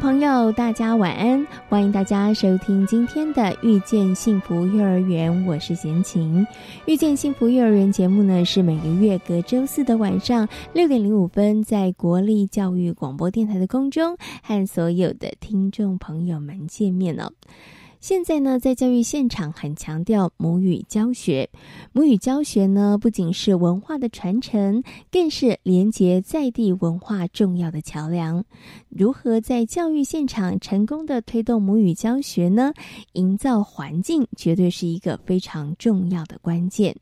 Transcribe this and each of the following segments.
朋友，大家晚安！欢迎大家收听今天的《遇见幸福幼儿园》，我是贤琴。《遇见幸福幼儿园》节目呢，是每个月隔周四的晚上六点零五分，在国立教育广播电台的空中和所有的听众朋友们见面哦。现在呢，在教育现场很强调母语教学。母语教学呢，不仅是文化的传承，更是连接在地文化重要的桥梁。如何在教育现场成功的推动母语教学呢？营造环境绝对是一个非常重要的关键。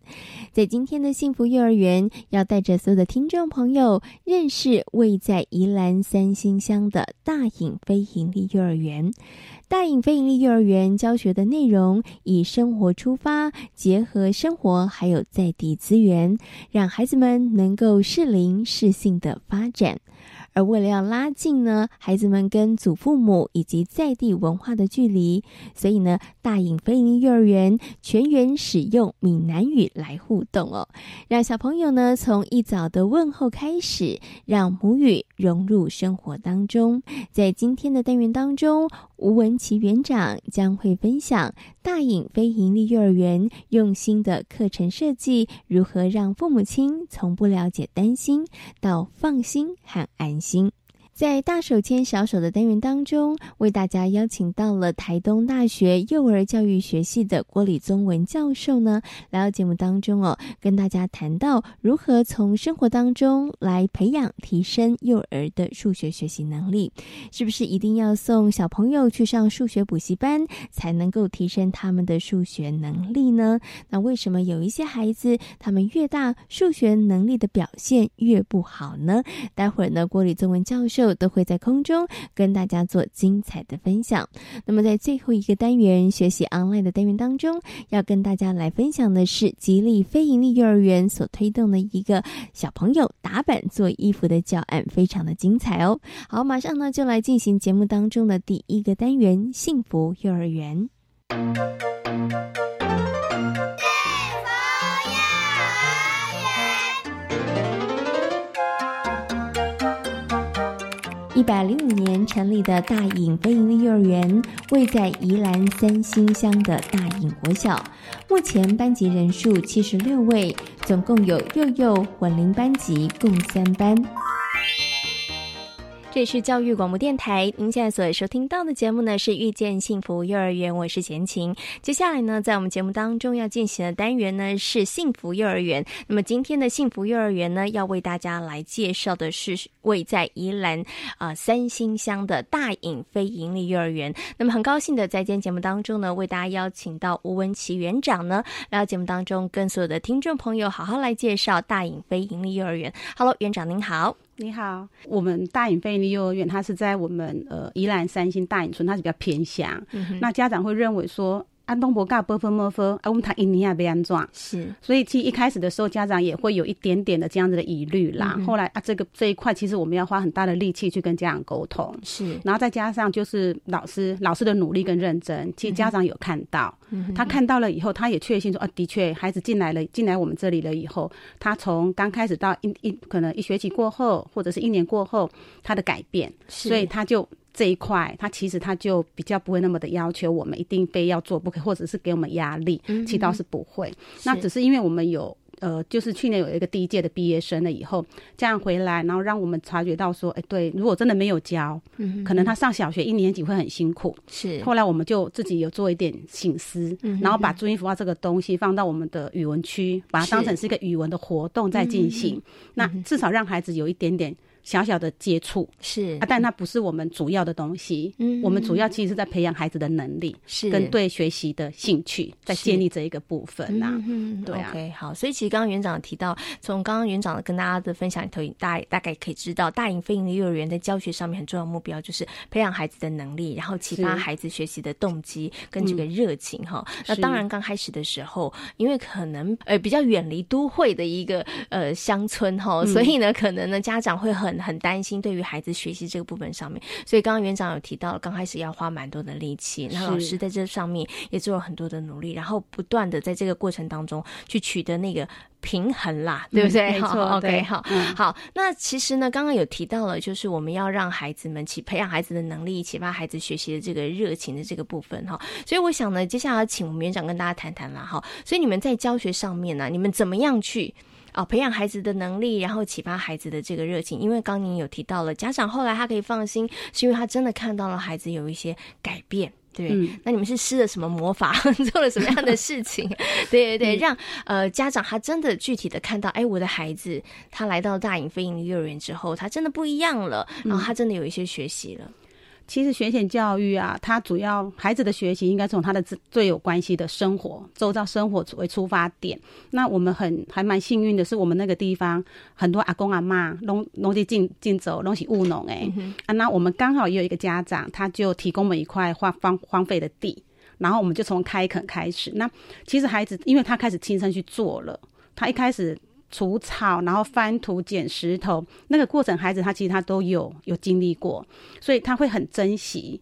在今天的幸福幼儿园，要带着所有的听众朋友认识位在宜兰三星乡的大隐非营利幼儿园。大隐非营利幼儿园教学的内容以生活出发，结合生活还有在地资源，让孩子们能够适龄适性的发展。而为了要拉近呢孩子们跟祖父母以及在地文化的距离，所以呢大隐飞鹰幼儿园全员使用闽南语来互动哦，让小朋友呢从一早的问候开始，让母语融入生活当中。在今天的单元当中，吴文琪园长将会分享大隐非盈利幼儿园用心的课程设计，如何让父母亲从不了解、担心到放心和安。心。在大手牵小手的单元当中，为大家邀请到了台东大学幼儿教育学系的郭礼宗文教授呢，来到节目当中哦，跟大家谈到如何从生活当中来培养、提升幼儿的数学学习能力。是不是一定要送小朋友去上数学补习班才能够提升他们的数学能力呢？那为什么有一些孩子他们越大，数学能力的表现越不好呢？待会儿呢，郭礼宗文教授。都会在空中跟大家做精彩的分享。那么，在最后一个单元学习 online 的单元当中，要跟大家来分享的是吉利非盈利幼儿园所推动的一个小朋友打板做衣服的教案，非常的精彩哦。好，马上呢就来进行节目当中的第一个单元——幸福幼儿园。一百零五年成立的大隐非营利幼儿园，位在宜兰三星乡的大隐国小，目前班级人数七十六位，总共有幼幼混龄班级共三班。这里是教育广播电台，您现在所收听到的节目呢是遇见幸福幼儿园，我是贤琴。接下来呢，在我们节目当中要进行的单元呢是幸福幼儿园。那么今天的幸福幼儿园呢，要为大家来介绍的是位在宜兰啊三星乡的大隐非营利幼儿园。那么很高兴的在今天节目当中呢，为大家邀请到吴文琪园长呢来到节目当中，跟所有的听众朋友好好来介绍大隐非营利幼儿园。Hello，园长您好。你好，我们大隐飞利幼儿园，它是在我们呃宜兰三星大隐村，它是比较偏乡。那家长会认为说。安东伯嘎波分莫分，啊，我们谈印尼亚被安装是，所以其实一开始的时候，家长也会有一点点的这样子的疑虑啦。后来啊，这个这一块其实我们要花很大的力气去跟家长沟通，是，然后再加上就是老师老师的努力跟认真，其实家长有看到，他看到了以后，他也确信说啊，的确孩子进来了，进来我们这里了以后，他从刚开始到一一可能一学期过后，或者是一年过后，他的改变，所以他就。这一块，他其实他就比较不会那么的要求我们一定非要做不可，或者是给我们压力，其实倒是不会。那只是因为我们有呃，就是去年有一个第一届的毕业生了以后，这样回来，然后让我们察觉到说，哎，对，如果真的没有教，嗯可能他上小学一年级会很辛苦。是。后来我们就自己有做一点醒思，然后把注音符号这个东西放到我们的语文区，把它当成是一个语文的活动在进行。那至少让孩子有一点点。小小的接触是啊，但它不是我们主要的东西。嗯，我们主要其实是在培养孩子的能力，是跟对学习的兴趣，在建立这一个部分呐。嗯，对啊。OK，好，所以其实刚刚园长提到，从刚刚园长跟大家的分享里头，大大概可以知道，大营非营的幼儿园在教学上面很重要的目标就是培养孩子的能力，然后启发孩子学习的动机跟这个热情哈。那当然刚开始的时候，因为可能呃比较远离都会的一个呃乡村哈，所以呢，可能呢家长会很。很担心对于孩子学习这个部分上面，所以刚刚园长有提到，刚开始要花蛮多的力气，那老师在这上面也做了很多的努力，然后不断的在这个过程当中去取得那个平衡啦，对不对？没错，OK，好，好。那其实呢，刚刚有提到了，就是我们要让孩子们起培养孩子的能力，启发孩子学习的这个热情的这个部分哈。所以我想呢，接下来请我们园长跟大家谈谈啦，哈。所以你们在教学上面呢，你们怎么样去？哦，培养孩子的能力，然后启发孩子的这个热情。因为刚您有提到了，家长后来他可以放心，是因为他真的看到了孩子有一些改变。对，那你们是施了什么魔法，做了什么样的事情？对 对对，让呃家长他真的具体的看到，哎，我的孩子他来到大隐飞影幼儿园之后，他真的不一样了，然后他真的有一些学习了。其实学前教育啊，它主要孩子的学习应该从他的最有关系的生活、周遭生活为出发点。那我们很还蛮幸运的是，我们那个地方很多阿公阿妈农农地进进走，东西务农哎啊，那我们刚好也有一个家长，他就提供我们一块荒荒荒废的地，然后我们就从开垦开始。那其实孩子，因为他开始亲身去做了，他一开始。除草，然后翻土、捡石头，那个过程，孩子他其实他都有有经历过，所以他会很珍惜，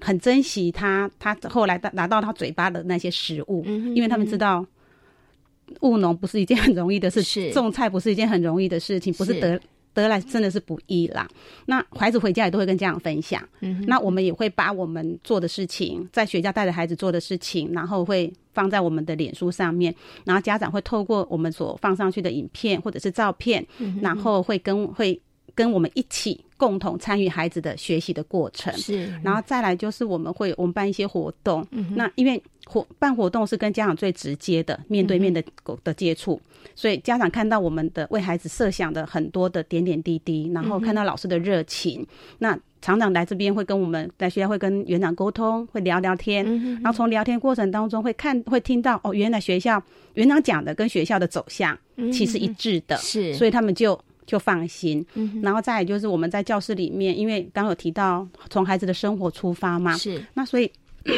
很珍惜他他后来拿到他嘴巴的那些食物，因为他们知道务农不是一件很容易的事，是种菜不是一件很容易的事情，不是得。得来真的是不易啦。那孩子回家也都会跟家长分享。嗯，那我们也会把我们做的事情，在学校带着孩子做的事情，然后会放在我们的脸书上面。然后家长会透过我们所放上去的影片或者是照片，然后会跟会跟我们一起共同参与孩子的学习的过程。是，然后再来就是我们会我们办一些活动。嗯，那因为活办活动是跟家长最直接的面对面的的接触。所以家长看到我们的为孩子设想的很多的点点滴滴，然后看到老师的热情，那厂长来这边会跟我们在学校会跟园长沟通，会聊聊天，然后从聊天过程当中会看会听到哦，原来学校园长讲的跟学校的走向其实一致的，是，所以他们就就放心。然后再就是我们在教室里面，因为刚有提到从孩子的生活出发嘛，是，那所以。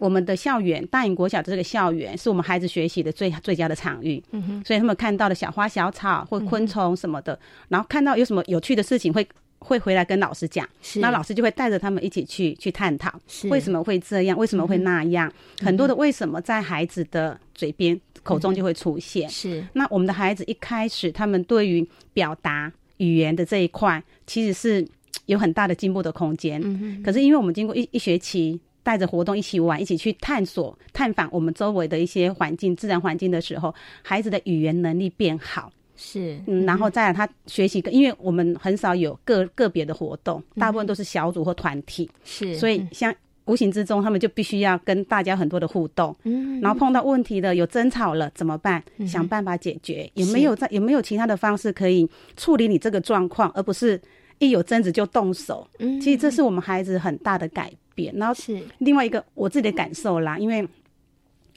我们的校园大隐国小的这个校园是我们孩子学习的最最佳的场域，嗯哼，所以他们看到的小花小草或昆虫什么的，然后看到有什么有趣的事情会会回来跟老师讲，那老师就会带着他们一起去去探讨，为什么会这样，为什么会那样，很多的为什么在孩子的嘴边口中就会出现，是。那我们的孩子一开始他们对于表达语言的这一块其实是有很大的进步的空间，嗯哼，可是因为我们经过一一学期。带着活动一起玩，一起去探索、探访我们周围的一些环境、自然环境的时候，孩子的语言能力变好。是，嗯，然后再来他学习，因为我们很少有个个别的活动，大部分都是小组或团体。是，所以像无形之中，他们就必须要跟大家很多的互动。嗯，然后碰到问题的，有争吵了怎么办？想办法解决。有没有在？有没有其他的方式可以处理你这个状况，而不是一有争执就动手？嗯，其实这是我们孩子很大的改变。然后是另外一个我自己的感受啦，因为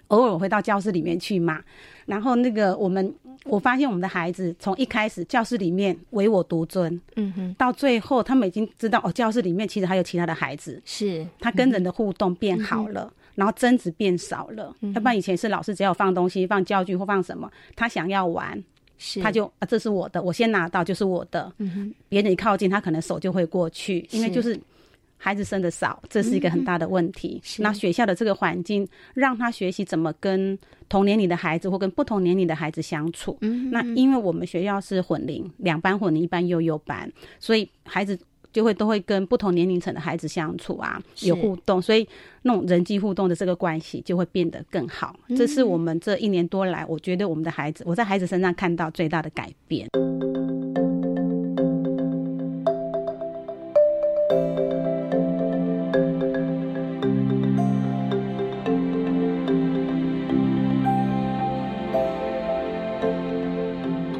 偶尔我会到教室里面去嘛，然后那个我们我发现我们的孩子从一开始教室里面唯我独尊，嗯哼，到最后他们已经知道哦，教室里面其实还有其他的孩子，是。他跟人的互动变好了，然后争执变少了，要不然以前是老师只要放东西放教具或放什么，他想要玩，是。他就啊这是我的，我先拿到就是我的，嗯哼，别人一靠近他可能手就会过去，因为就是。孩子生的少，这是一个很大的问题。那学校的这个环境，让他学习怎么跟同年龄的孩子或跟不同年龄的孩子相处。那因为我们学校是混龄，两班混龄，一班幼幼班，所以孩子就会都会跟不同年龄层的孩子相处啊，有互动，所以那种人际互动的这个关系就会变得更好。这是我们这一年多来，我觉得我们的孩子，我在孩子身上看到最大的改变。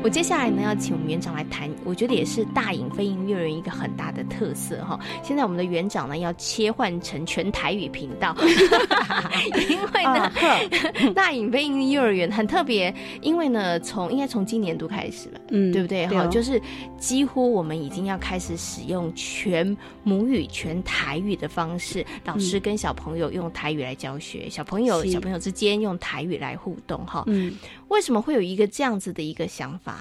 我我接下来呢要请我们园长来谈，我觉得也是大隐飞鹰幼儿园一个很大的特色哈。现在我们的园长呢要切换成全台语频道，因为呢 大隐飞鹰幼儿园很特别，因为呢从应该从今年度开始了，嗯，对不对？哈，就是几乎我们已经要开始使用全母语、全台语的方式，老师跟小朋友用台语来教学，小朋友小朋友之间用台语来互动哈。嗯，为什么会有一个这样子的一个想法？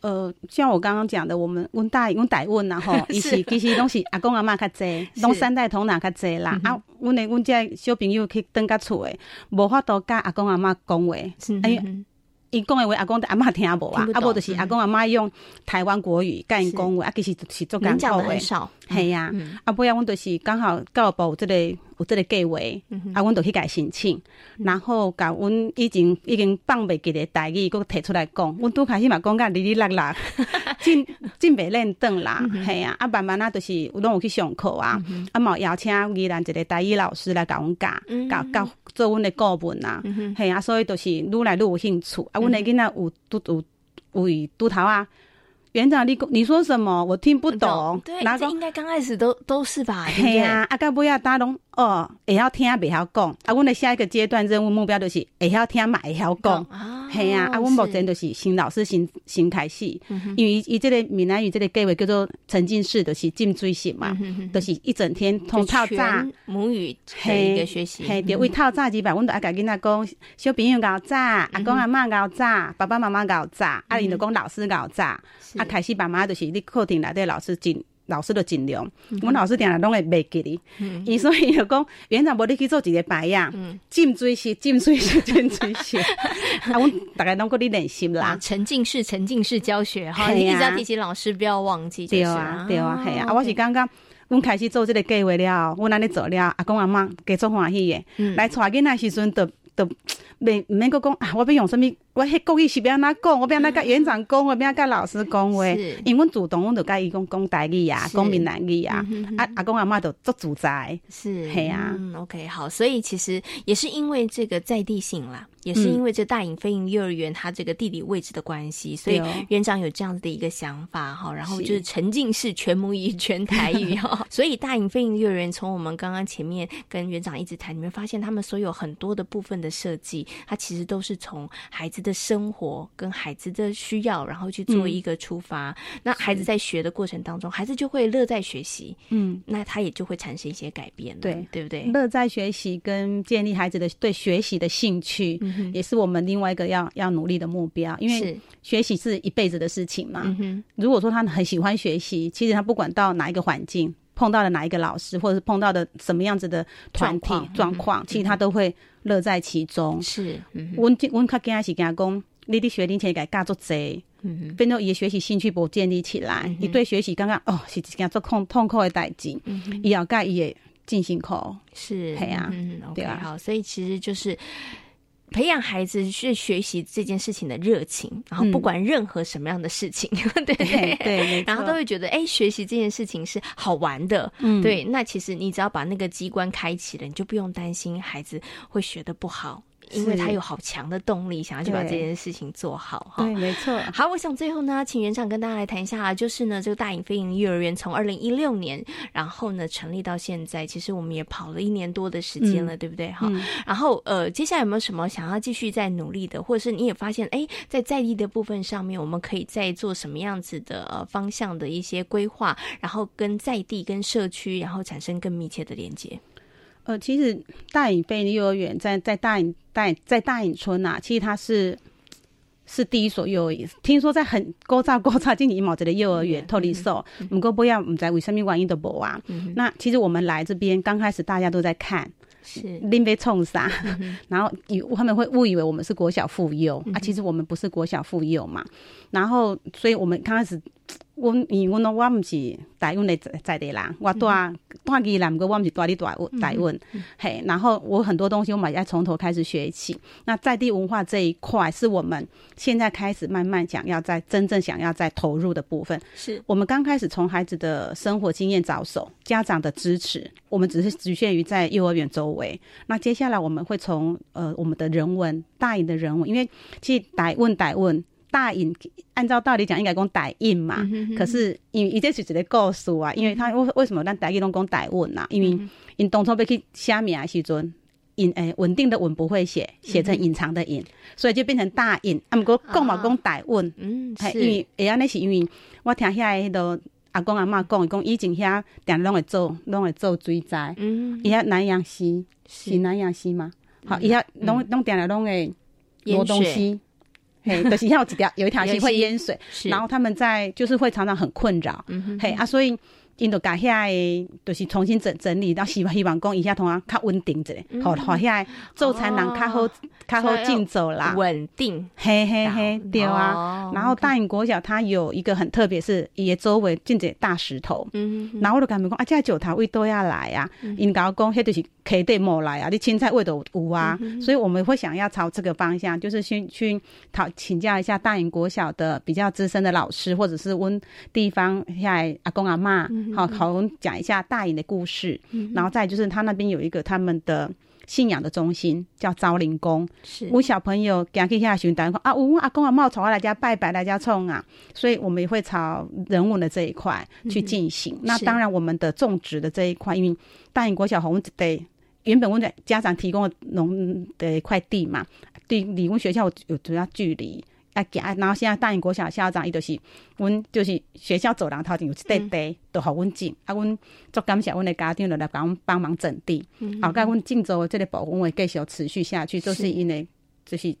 呃，像我刚刚讲的，我们问大问大问然后其实其实拢是阿公阿妈较济，拢三代同堂较济啦。啊，阮诶阮遮小朋友去登家厝诶，无法度甲阿公阿妈讲话，哎。伊讲诶话，阿公阿妈听无啊，啊无就是阿公阿妈用台湾国语甲因讲话，啊其实是做讲讲的。很少，系呀，啊不然阮就是刚好教育部有这个有即个计划，啊阮就去甲申请，然后甲阮以前已经放袂记的台语，佮提出来讲，阮拄开始嘛讲甲哩哩啦啦，真真袂认得啦，系啊，啊慢慢啊就是有拢有去上课啊，啊嘛邀请宜兰一个台语老师来甲阮教，教教做阮的顾问啊，系啊，所以就是愈来愈有兴趣啊。阮的囡仔有拄有有拄头啊，园长你你说什么？我听不懂。对，这应该刚开始都都是吧？系啊，啊，到尾啊，大拢。哦，会晓听袂晓讲，啊，阮的下一个阶段任务目标就是会晓听嘛会晓讲，系啊，啊，阮目前就是新老师新新开始，因为伊这个闽南语这个计划叫做沉浸式，就是浸水式嘛，就是一整天通透早母语的一个学习，嘿，为透早之吧，阮都爱甲囡仔讲，小朋友搞早，阿公阿妈搞早，爸爸妈妈搞早，啊，因就讲老师搞早，啊，开始爸妈就是你课堂内底老师进。老师的尽量，阮老师定定拢会袂记哩。伊所以就讲园长无你去做一个白呀，浸水式、浸水式、浸水式。啊，阮大概拢过你练习啦。沉浸式、沉浸式教学哈，你一直要提醒老师不要忘记。对啊，对啊，系啊。我是刚刚阮开始做这个计划了，阮安尼做了，阿公阿妈加做欢喜的，来带囡仔时阵，都都免毋免个讲啊，我要用什么？我迄故意是要安怎讲？我要安怎甲园长讲？我要甲老师讲话？因为阮主动，阮就甲伊讲讲台语啊，讲闽南语啊。啊，阿公阿妈都做主宰，是，系啊。嗯 OK，好，所以其实也是因为这个在地性啦，也是因为这大隐飞鹰幼儿园它这个地理位置的关系，所以园长有这样子的一个想法哈。然后就是沉浸式全母语全台语哈。所以大隐飞鹰幼儿园从我们刚刚前面跟园长一直谈，你们发现他们所有很多的部分的设计，它其实都是从孩子。的生活跟孩子的需要，然后去做一个出发。那孩子在学的过程当中，孩子就会乐在学习。嗯，那他也就会产生一些改变。对，对不对？乐在学习跟建立孩子的对学习的兴趣，也是我们另外一个要要努力的目标。因为学习是一辈子的事情嘛。如果说他很喜欢学习，其实他不管到哪一个环境，碰到了哪一个老师，或者是碰到的什么样子的团体状况，其实他都会。乐在其中是，阮阮较惊是惊讲，你的学龄前给教足济，变做伊的学习兴趣无建立起来，伊对学习感觉哦是一件做痛痛苦的代志，伊要甲伊的进行课是，系啊，对啊，好，所以其实就是。培养孩子去学习这件事情的热情，然后不管任何什么样的事情，对 对对，然后都会觉得哎，学习这件事情是好玩的，嗯，对。那其实你只要把那个机关开启了，你就不用担心孩子会学的不好。因为他有好强的动力，想要去把这件事情做好哈。对，没错。好，我想最后呢，请园长跟大家来谈一下，就是呢，这个大隐飞影幼儿园从二零一六年，然后呢成立到现在，其实我们也跑了一年多的时间了，对不对？哈。然后呃，接下来有没有什么想要继续再努力的，或者是你也发现，哎，在在地的部分上面，我们可以再做什么样子的呃方向的一些规划，然后跟在地跟社区，然后产生更密切的连接。呃，其实大隐飞幼儿园在在大隐大在大隐村呐，其实它是是第一所幼儿园。听说在很高照高照，今年毛这的幼儿园脱离受，不过不要唔在为什么原因都无啊。那其实我们来这边刚开始大家都在看，是拎杯冲啥，然后以他们会误以为我们是国小妇幼啊，其实我们不是国小妇幼嘛。然后，所以我们刚开始。我因为阮我毋是台湾的在在地人，我住住宜兰，过我毋是住伫台湾台湾，嘿，然后我很多东西我嘛要从头开始学起。那在地文化这一块，是我们现在开始慢慢想要在真正想要在投入的部分。是我们刚开始从孩子的生活经验着手，家长的支持，我们只是局限于在幼儿园周围。那接下来我们会从呃我们的人文大隐的人文，因为其实台问台问。大隐，按照道理讲应该讲大印嘛，可是因为伊这是一个故事啊，因为他为为什么咱大印拢讲大稳啊？因为因当初要去写名的时阵。隐诶，稳定的稳不会写，写成隐藏的隐，所以就变成大隐。啊，毋过讲嘛讲大稳，嗯，因为会安尼是因为我听遐迄个阿公阿嬷讲，讲以前遐定拢会做，拢会做水灾，嗯，伊遐南洋溪是。南洋溪吗？好，伊遐拢拢定了拢会淹东西，嘿，就是遐有一条有一条溪会淹水，然后他们在就是会常常很困扰，嘿啊，所以。因着甲遐诶，就是重新整整理，到希望希望讲一下同啊较稳定者，好，好遐做才能较好较好进走啦，稳定，嘿嘿嘿，对啊。然后大隐国小它有一个很特别，是伊周围进者大石头，嗯，然后我就甲伊讲啊，这石头位都要来啊，因甲我讲，迄就是溪底莫来啊，你青菜位都有啊，所以我们会想要朝这个方向，就是先去讨请教一下大隐国小的比较资深的老师，或者是温地方遐阿公阿妈。好，好，讲一下大隐的故事，然后再就是他那边有一个他们的信仰的中心，叫昭灵宫。是，我小朋友赶去下询问啊，我阿公阿妈朝我来家拜拜，来家冲啊，所以我们也会朝人文的这一块去进行。那当然，我们的种植的这一块，因为大英国小红得原本我们家长提供的农的一块地嘛，对理工学校有主要距离。啊，然后现在大英国小校长伊就是，阮就是学校走廊头前有一块地，都互阮种。啊，阮足感谢阮的家长来甲阮帮忙整地。好，甲阮郑州这个部分会继续持续下去，都是因为就是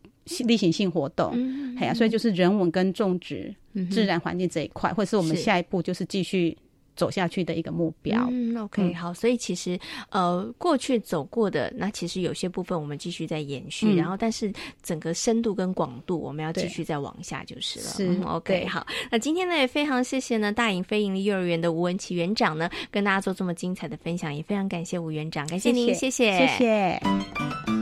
例行性活动。系啊，所以就是人文跟种植、自然环境这一块，或是我们下一步就是继续。走下去的一个目标。嗯，OK，好，所以其实呃，过去走过的那其实有些部分我们继续在延续，然后但是整个深度跟广度我们要继续再往下就是了。是 OK，好，那今天呢也非常谢谢呢大隐非营利幼儿园的吴文琪园长呢跟大家做这么精彩的分享，也非常感谢吴园长，感谢您，谢谢，谢谢。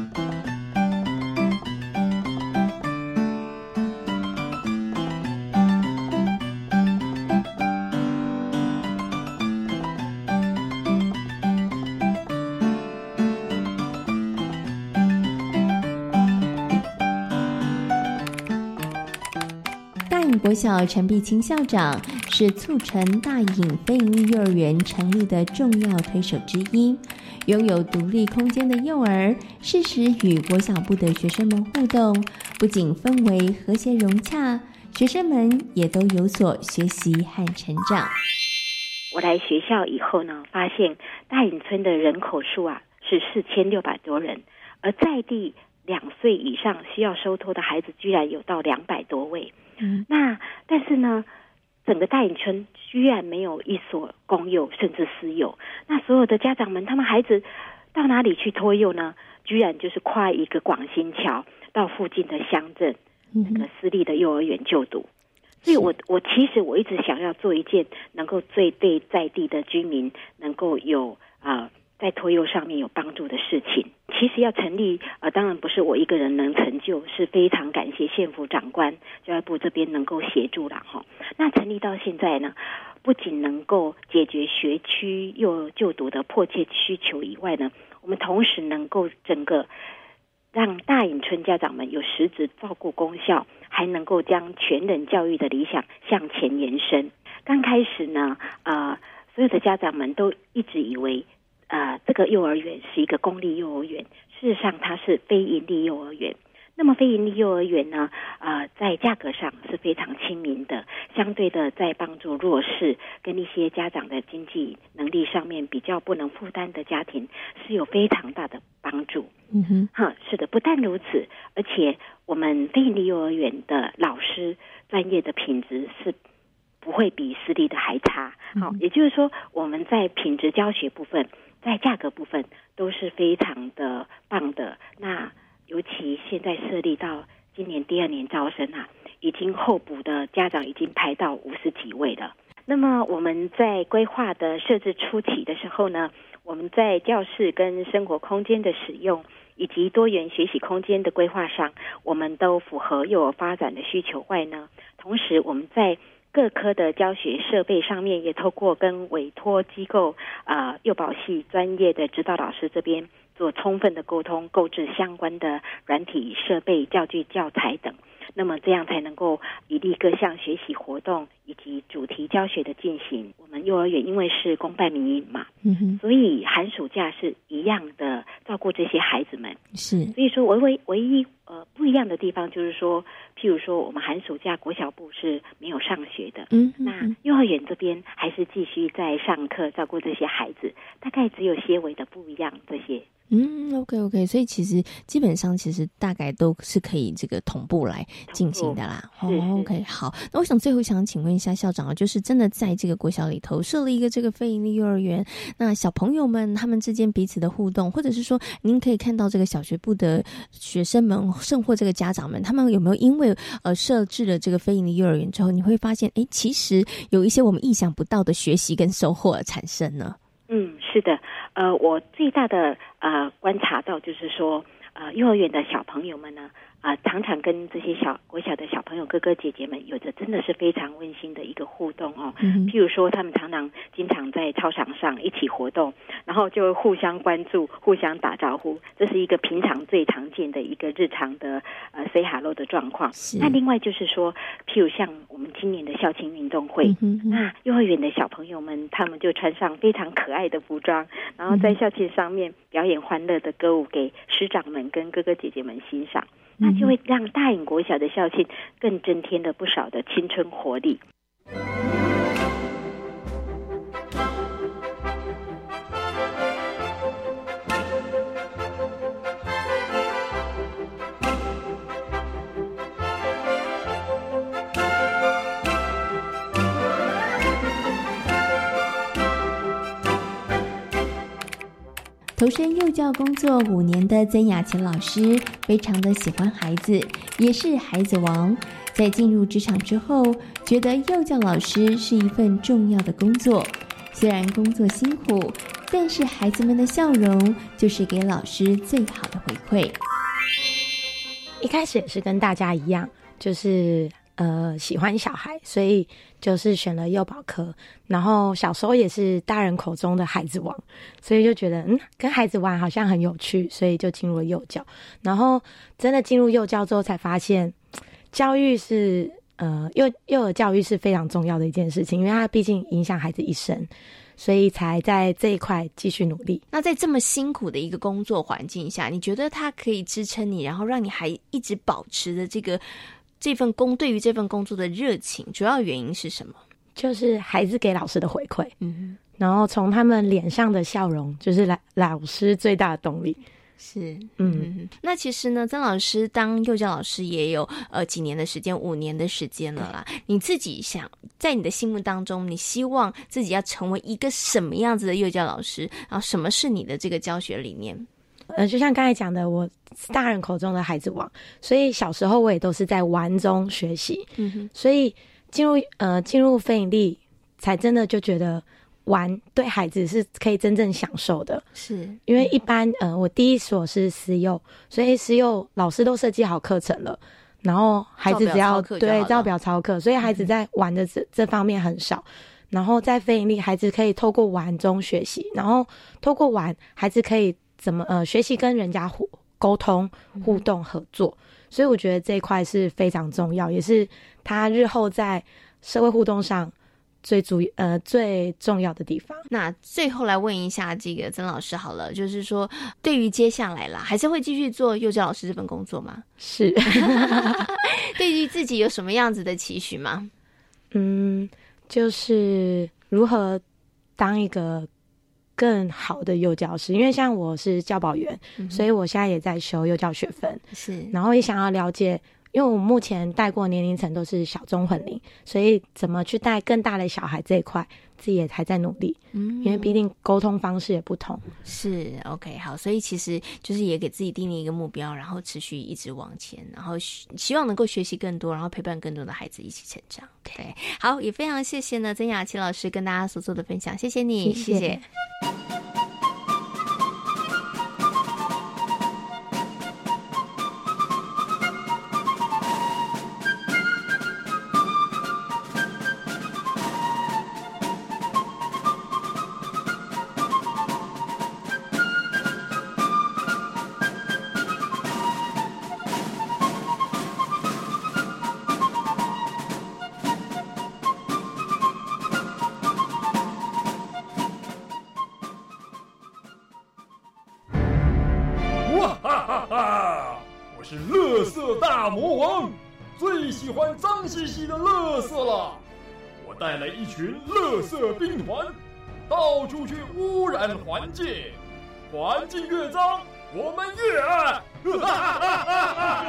国小陈碧清校长是促成大隐非营利幼儿园成立的重要推手之一。拥有独立空间的幼儿，适时与国小部的学生们互动，不仅氛围和谐融洽，学生们也都有所学习和成长。我来学校以后呢，发现大隐村的人口数啊是四千六百多人，而在地两岁以上需要收托的孩子，居然有到两百多位。那但是呢，整个大隐村居然没有一所公幼，甚至私幼。那所有的家长们，他们孩子到哪里去托幼呢？居然就是跨一个广新桥到附近的乡镇那个私立的幼儿园就读。所以我我其实我一直想要做一件能够最对在地的居民能够有啊。在托幼上面有帮助的事情，其实要成立，呃，当然不是我一个人能成就，是非常感谢县府长官教育部这边能够协助了哈。那成立到现在呢，不仅能够解决学区幼就读的迫切需求以外呢，我们同时能够整个让大隐村家长们有实质照顾功效，还能够将全人教育的理想向前延伸。刚开始呢，呃，所有的家长们都一直以为。呃，这个幼儿园是一个公立幼儿园，事实上它是非盈利幼儿园。那么非盈利幼儿园呢，呃，在价格上是非常亲民的，相对的在帮助弱势跟一些家长的经济能力上面比较不能负担的家庭是有非常大的帮助。嗯哼，哈，是的，不但如此，而且我们非盈利幼儿园的老师专业的品质是不会比私立的还差。好，也就是说我们在品质教学部分。在价格部分都是非常的棒的。那尤其现在设立到今年第二年招生啊，已经候补的家长已经排到五十几位了。那么我们在规划的设置初期的时候呢，我们在教室跟生活空间的使用以及多元学习空间的规划上，我们都符合幼儿发展的需求外呢，同时我们在各科的教学设备上面，也透过跟委托机构啊幼保系专业的指导老师这边做充分的沟通，购置相关的软体设备、教具、教材等。那么这样才能够以利各项学习活动以及主题教学的进行。我们幼儿园因为是公办民营嘛，嗯哼，所以寒暑假是一样的照顾这些孩子们。是，所以说唯唯唯一呃不一样的地方就是说，譬如说我们寒暑假国小部是没有上学的，嗯哼那幼儿园这边还是继续在上课照顾这些孩子，大概只有些微的不一样这些。嗯，OK OK，所以其实基本上其实大概都是可以这个同步来进行的啦。哦，OK，好，那我想最后想请问一下校长啊，就是真的在这个国小里头设了一个这个非营利幼儿园，那小朋友们他们之间彼此的互动，或者是说您可以看到这个小学部的学生们，甚或这个家长们，他们有没有因为呃设置了这个非营利幼儿园之后，你会发现，哎，其实有一些我们意想不到的学习跟收获产生呢？嗯，是的，呃，我最大的呃观察到就是说，呃，幼儿园的小朋友们呢，啊、常常跟这些小国小的小朋友哥哥姐姐们有着真的是非常温馨的一个互动哦。嗯譬如说，他们常常经常在操场上一起活动，然后就互相关注、互相打招呼，这是一个平常最常见的一个日常的呃 say hello 的状况。那另外就是说，譬如像我们今年的校庆运动会，那幼儿园的小朋友们，他们就穿上非常可爱的服装，然后在校庆上面表演欢乐的歌舞给师长们跟哥哥姐姐们欣赏，那就会让大隐国小的校庆更增添了不少的青春活力。投身幼教工作五年的曾雅琴老师，非常的喜欢孩子，也是孩子王。在进入职场之后，觉得幼教老师是一份重要的工作。虽然工作辛苦，但是孩子们的笑容就是给老师最好的回馈。一开始也是跟大家一样，就是呃喜欢小孩，所以就是选了幼保科。然后小时候也是大人口中的孩子王，所以就觉得嗯跟孩子玩好像很有趣，所以就进入了幼教。然后真的进入幼教之后，才发现教育是呃幼幼儿教育是非常重要的一件事情，因为它毕竟影响孩子一生，所以才在这一块继续努力。那在这么辛苦的一个工作环境下，你觉得它可以支撑你，然后让你还一直保持着这个这份工对于这份工作的热情，主要原因是什么？就是孩子给老师的回馈，嗯，然后从他们脸上的笑容，就是来老师最大的动力。是，嗯，那其实呢，曾老师当幼教老师也有呃几年的时间，五年的时间了啦。你自己想在你的心目当中，你希望自己要成为一个什么样子的幼教老师？然后什么是你的这个教学理念？呃，就像刚才讲的，我是大人口中的孩子王，所以小时候我也都是在玩中学习，嗯哼，所以进入呃进入非营利，才真的就觉得玩对孩子是可以真正享受的。是因为一般呃，我第一所是私幼，所以私幼老师都设计好课程了，然后孩子只要照表操课就好了对照表操课，所以孩子在玩的这这方面很少。然后在非盈利，孩子可以透过玩中学习，然后透过玩，孩子可以怎么呃学习跟人家互沟通、互动、合作。所以我觉得这一块是非常重要，也是他日后在社会互动上最主呃最重要的地方。那最后来问一下这个曾老师好了，就是说对于接下来啦，还是会继续做幼教老师这份工作吗？是 对于自己有什么样子的期许吗？嗯，就是如何当一个更好的幼教师，因为像我是教保员，所以我现在也在修幼教学分，是然后也想要了解。因为我目前带过年龄层都是小中混龄，所以怎么去带更大的小孩这一块，自己也还在努力。嗯因为毕竟沟通方式也不同。是 OK 好，所以其实就是也给自己定立一个目标，然后持续一直往前，然后希希望能够学习更多，然后陪伴更多的孩子一起成长。对，好，也非常谢谢呢曾雅琪老师跟大家所做的分享，谢谢你，谢谢群乐色兵团，到处去污染环境。环境越脏，我们越爱。哈哈哈！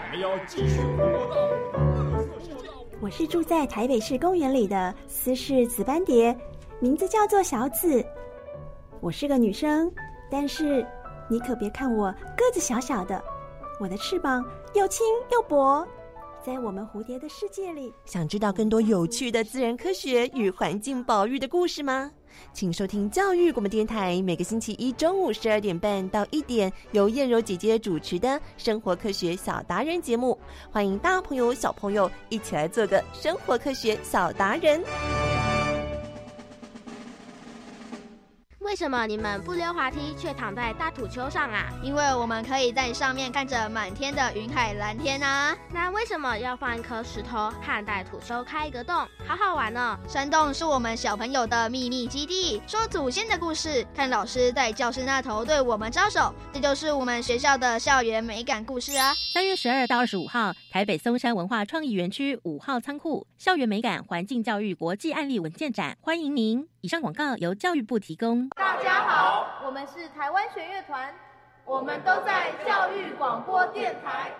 我们要继续活到乐色世界。我是住在台北市公园里的私事紫斑蝶，名字叫做小紫。我是个女生，但是你可别看我个子小小的，我的翅膀又轻又薄。在我们蝴蝶的世界里，想知道更多有趣的自然科学与环境保育的故事吗？请收听教育广播电台，每个星期一中午十二点半到一点，由燕柔姐姐主持的生活科学小达人节目。欢迎大朋友小朋友一起来做个生活科学小达人。为什么你们不溜滑梯却躺在大土丘上啊？因为我们可以在上面看着满天的云海蓝天啊。那为什么要放一颗石头汉代土丘开一个洞？好好玩哦！山洞是我们小朋友的秘密基地，说祖先的故事，看老师在教室那头对我们招手，这就是我们学校的校园美感故事啊。三月十二到二十五号，台北松山文化创意园区五号仓库校园美感环境教育国际案例文件展，欢迎您。以上广告由教育部提供。大家好，我们是台湾弦乐团，我们都在教育广播电台。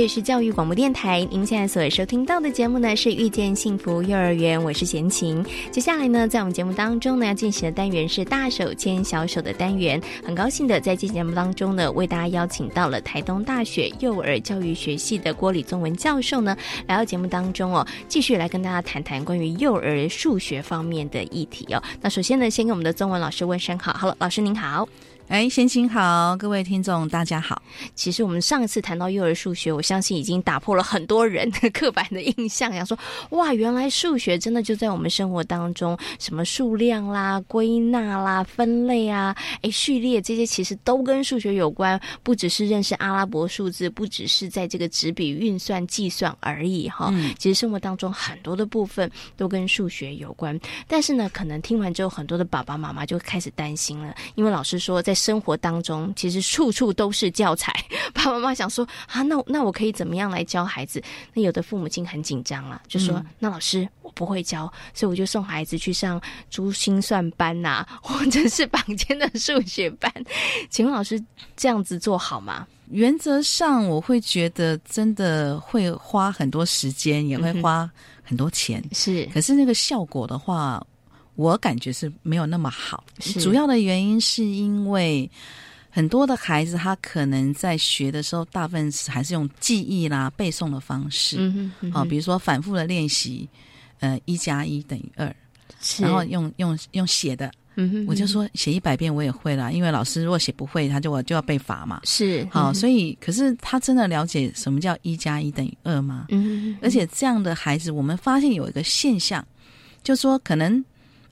这是教育广播电台，您现在所收听到的节目呢是遇见幸福幼儿园，我是贤琴。接下来呢，在我们节目当中呢要进行的单元是大手牵小手的单元。很高兴的在这节目当中呢，为大家邀请到了台东大学幼儿教育学系的郭李宗文教授呢，来到节目当中哦，继续来跟大家谈谈关于幼儿数学方面的议题哦。那首先呢，先跟我们的中文老师问声好好了老师您好。哎，先请好，各位听众大家好。其实我们上一次谈到幼儿数学，我相信已经打破了很多人的刻板的印象，想说哇，原来数学真的就在我们生活当中，什么数量啦、归纳啦、分类啊、哎序列这些，其实都跟数学有关。不只是认识阿拉伯数字，不只是在这个纸笔运算计算而已哈。其实生活当中很多的部分都跟数学有关。但是呢，可能听完之后，很多的爸爸妈妈就开始担心了，因为老师说在生活当中，其实处处都是教材。爸爸妈妈想说啊，那那我可以怎么样来教孩子？那有的父母亲很紧张了，就说：“那老师，我不会教，所以我就送孩子去上珠心算班呐，或者是坊间的数学班。”请问老师这样子做好吗？原则上，我会觉得真的会花很多时间，也会花很多钱。是，可是那个效果的话。我感觉是没有那么好，主要的原因是因为很多的孩子他可能在学的时候，大部分还是用记忆啦、背诵的方式，嗯好，比如说反复的练习，呃，一加一等于二，然后用用用写的，嗯哼，我就说写一百遍我也会了，因为老师如果写不会，他就我就要被罚嘛，是好，所以可是他真的了解什么叫一加一等于二吗？嗯，而且这样的孩子，我们发现有一个现象，就说可能。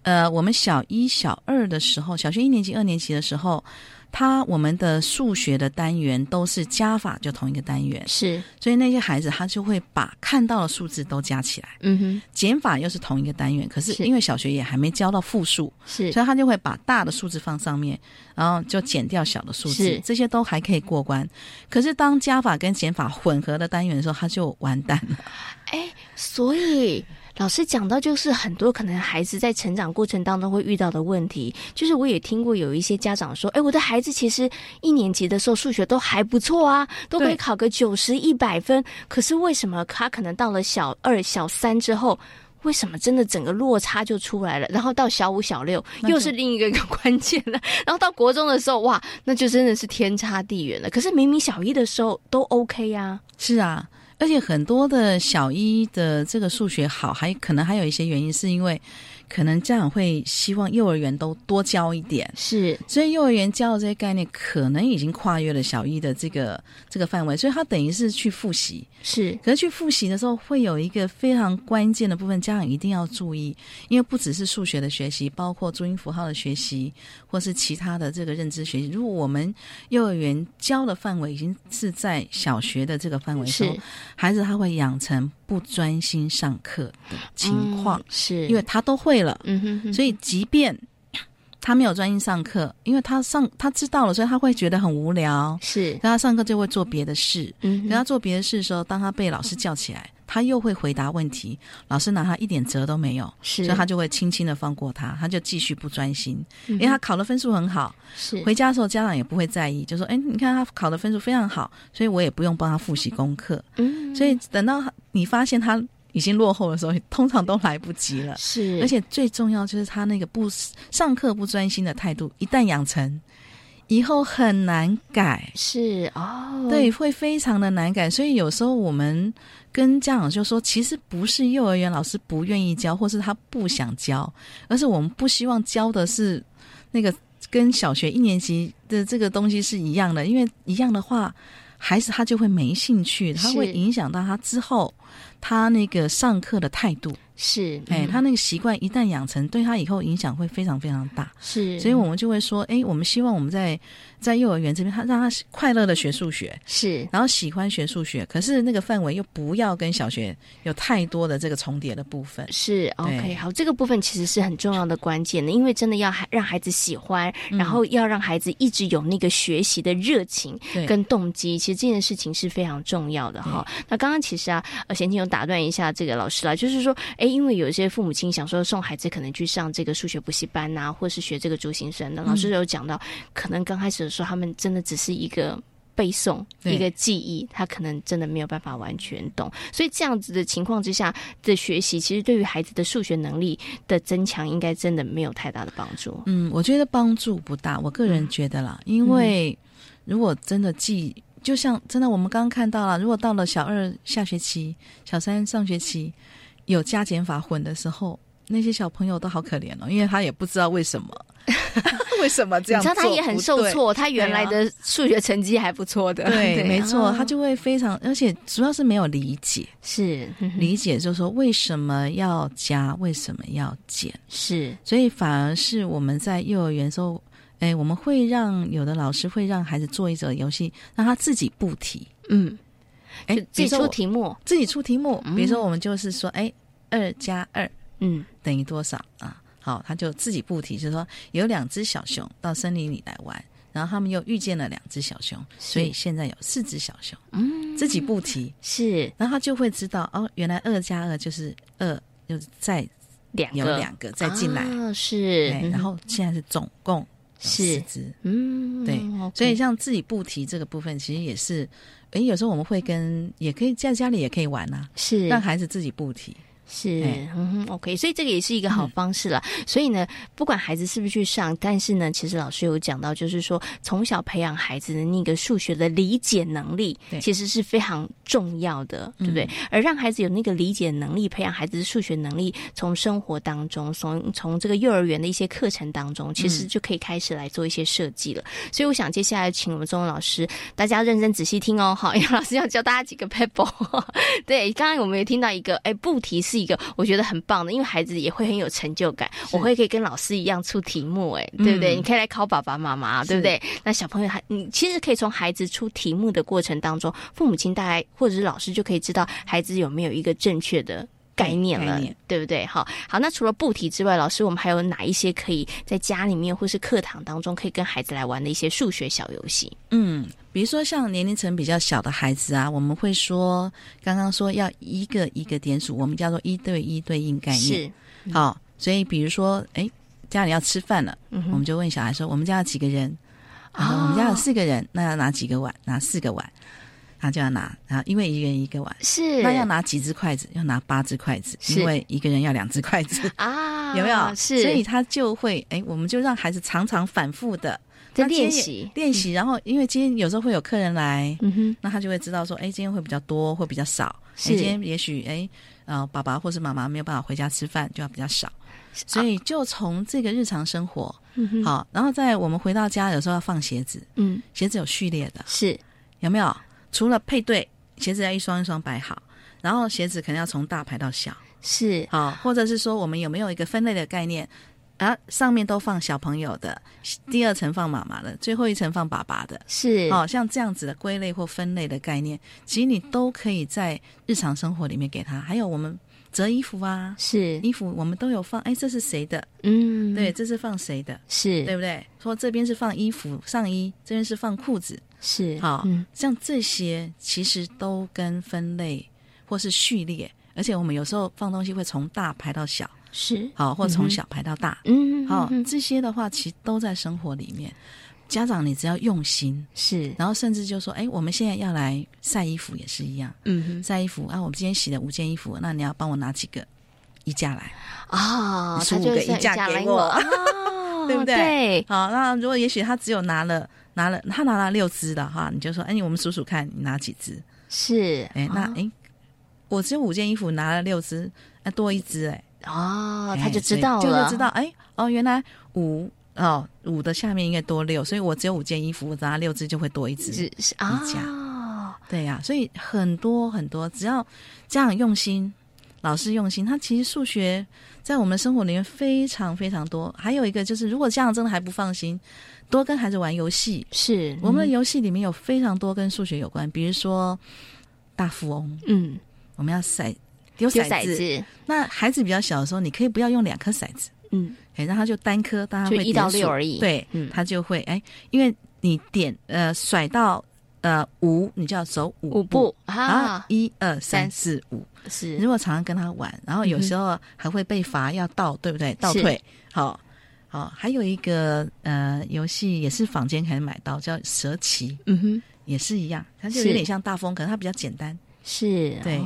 呃，我们小一、小二的时候，小学一年级、二年级的时候，他我们的数学的单元都是加法，就同一个单元，是，所以那些孩子他就会把看到的数字都加起来，嗯哼，减法又是同一个单元，可是因为小学也还没教到复数，是，所以他就会把大的数字放上面，然后就减掉小的数字，这些都还可以过关。可是当加法跟减法混合的单元的时候，他就完蛋了。哎，所以。老师讲到，就是很多可能孩子在成长过程当中会遇到的问题，就是我也听过有一些家长说，哎，我的孩子其实一年级的时候数学都还不错啊，都可以考个九十一百分，可是为什么他可能到了小二、小三之后，为什么真的整个落差就出来了？然后到小五、小六又是另一个一个 关键了，然后到国中的时候，哇，那就真的是天差地远了。可是明明小一的时候都 OK 呀，是啊。而且很多的小一的这个数学好，还可能还有一些原因，是因为。可能家长会希望幼儿园都多教一点，是，所以幼儿园教的这些概念可能已经跨越了小一的这个这个范围，所以他等于是去复习，是。可是去复习的时候，会有一个非常关键的部分，家长一定要注意，因为不只是数学的学习，包括注音符号的学习，或是其他的这个认知学习。如果我们幼儿园教的范围已经是在小学的这个范围是，孩子他会养成不专心上课的情况，是因为他都会。了，嗯哼，所以即便他没有专心上课，因为他上他知道了，所以他会觉得很无聊。是，他上课就会做别的事。嗯，等他做别的事的时候，当他被老师叫起来，他又会回答问题，老师拿他一点辙都没有，是，所以他就会轻轻的放过他，他就继续不专心，因为他考的分数很好。是，回家的时候家长也不会在意，就说：“哎，你看他考的分数非常好，所以我也不用帮他复习功课。”嗯，所以等到你发现他。已经落后的时候，通常都来不及了。是，而且最重要就是他那个不上课不专心的态度，一旦养成，以后很难改。是哦，对，会非常的难改。所以有时候我们跟家长就说，其实不是幼儿园老师不愿意教，或是他不想教，而是我们不希望教的是那个跟小学一年级的这个东西是一样的，因为一样的话，孩子他就会没兴趣，他会影响到他之后。他那个上课的态度。是，哎，他那个习惯一旦养成，对他以后影响会非常非常大。是，所以我们就会说，哎，我们希望我们在在幼儿园这边，他让他快乐的学数学，是，然后喜欢学数学，可是那个范围又不要跟小学有太多的这个重叠的部分。是，OK，好，这个部分其实是很重要的关键的，因为真的要让孩子喜欢，然后要让孩子一直有那个学习的热情跟动机，其实这件事情是非常重要的哈。那刚刚其实啊，呃，贤听有打断一下这个老师啦，就是说，哎，因为有一些父母亲想说送孩子可能去上这个数学补习班呐，或是学这个珠心算，那老师有讲到，可能刚开始的时候，他们真的只是一个背诵、一个记忆，他可能真的没有办法完全懂，所以这样子的情况之下的学习，其实对于孩子的数学能力的增强，应该真的没有太大的帮助。嗯，我觉得帮助不大，我个人觉得啦，因为如果真的记。就像真的，我们刚刚看到了，如果到了小二下学期、小三上学期有加减法混的时候，那些小朋友都好可怜哦，因为他也不知道为什么，为什么这样，你知道他也很受挫，他原来的数学成绩还不错的，对，没错，他就会非常，而且主要是没有理解，是理解，就是说为什么要加，为什么要减，是，所以反而是我们在幼儿园时候。哎，我们会让有的老师会让孩子做一则游戏，让他自己不提。嗯，哎，自己出题目，自己出题目。比如说，我们就是说，哎，二加二，嗯，等于多少啊？好，他就自己布题，就是说有两只小熊到森林里来玩，然后他们又遇见了两只小熊，所以现在有四只小熊。嗯，自己布题是，然后他就会知道哦，原来二加二就是二，就是再两有两个再进来，是，然后现在是总共。四只，嗯，对，所以像自己不提这个部分，其实也是，哎，有时候我们会跟，也可以在家里也可以玩呐，是让孩子自己不提。是，嗯，OK，所以这个也是一个好方式了。所以呢，不管孩子是不是去上，但是呢，其实老师有讲到，就是说从小培养孩子的那个数学的理解能力，其实是非常重要的，对不对？而让孩子有那个理解能力，培养孩子的数学能力，从生活当中，从从这个幼儿园的一些课程当中，其实就可以开始来做一些设计了。所以我想接下来请我们中文老师，大家认真仔细听哦，好，因为老师要教大家几个 pebble。对，刚刚我们也听到一个，哎，不提示。一个我觉得很棒的，因为孩子也会很有成就感。我会可以跟老师一样出题目，哎，对不对？你可以来考爸爸妈妈，对不对？那小朋友还你其实可以从孩子出题目的过程当中，父母亲大概或者是老师就可以知道孩子有没有一个正确的概念了，对不对？好，好。那除了布题之外，老师我们还有哪一些可以在家里面或是课堂当中可以跟孩子来玩的一些数学小游戏？嗯。比如说像年龄层比较小的孩子啊，我们会说刚刚说要一个一个点数，我们叫做一对一对应概念。是，好，所以比如说，哎，家里要吃饭了，我们就问小孩说：“我们家有几个人？”啊，我们家有四个人，那要拿几个碗？拿四个碗，他就要拿。然后因为一个人一个碗，是，那要拿几只筷子？要拿八只筷子，因为一个人要两只筷子啊。有没有？是，所以他就会哎，我们就让孩子常常反复的在练习练习，然后因为今天有时候会有客人来，嗯哼，那他就会知道说，哎，今天会比较多，会比较少。是，今天也许哎，呃，爸爸或是妈妈没有办法回家吃饭，就要比较少。所以就从这个日常生活，嗯好，然后在我们回到家，有时候要放鞋子，嗯，鞋子有序列的，是有没有？除了配对，鞋子要一双一双摆好，然后鞋子可能要从大排到小，是好，或者是说我们有没有一个分类的概念？啊，上面都放小朋友的，第二层放妈妈的，最后一层放爸爸的，是哦，像这样子的归类或分类的概念，其实你都可以在日常生活里面给他。还有我们。折衣服啊，是衣服，我们都有放。哎，这是谁的？嗯，对，这是放谁的？是对不对？说这边是放衣服上衣，这边是放裤子，是好。像这些其实都跟分类或是序列，而且我们有时候放东西会从大排到小，是。好，或从小排到大，嗯，好，这些的话其实都在生活里面。家长，你只要用心是，然后甚至就说，哎，我们现在要来晒衣服也是一样，嗯，晒衣服啊，我们今天洗了五件衣服，那你要帮我拿几个？衣架来。啊？十五个衣架给我，对不对？对，好，那如果也许他只有拿了拿了他拿了六只的哈，你就说，哎，我们数数看你拿几只？是，哎，那哎，我只有五件衣服拿了六只，那多一只哎，哦，他就知道了，就知道，哎，哦，原来五。哦，五的下面应该多六，所以我只有五件衣服，我拿六只就会多一只衣架。对呀，所以很多很多，只要这样用心，老师用心，他其实数学在我们生活里面非常非常多。还有一个就是，如果家长真的还不放心，多跟孩子玩游戏。是我们的游戏里面有非常多跟数学有关，比如说大富翁。嗯，我们要骰丢骰子。那孩子比较小的时候，你可以不要用两颗骰子。嗯。哎，让他就单颗，大家会一到六而已。对，他就会哎，因为你点呃甩到呃五，你就要走五步啊，一二三四五。是，如果常常跟他玩，然后有时候还会被罚要倒，对不对？倒退。好，好，还有一个呃游戏也是坊间可以买到，叫蛇棋。嗯哼，也是一样，它就有点像大风，可能它比较简单。是对，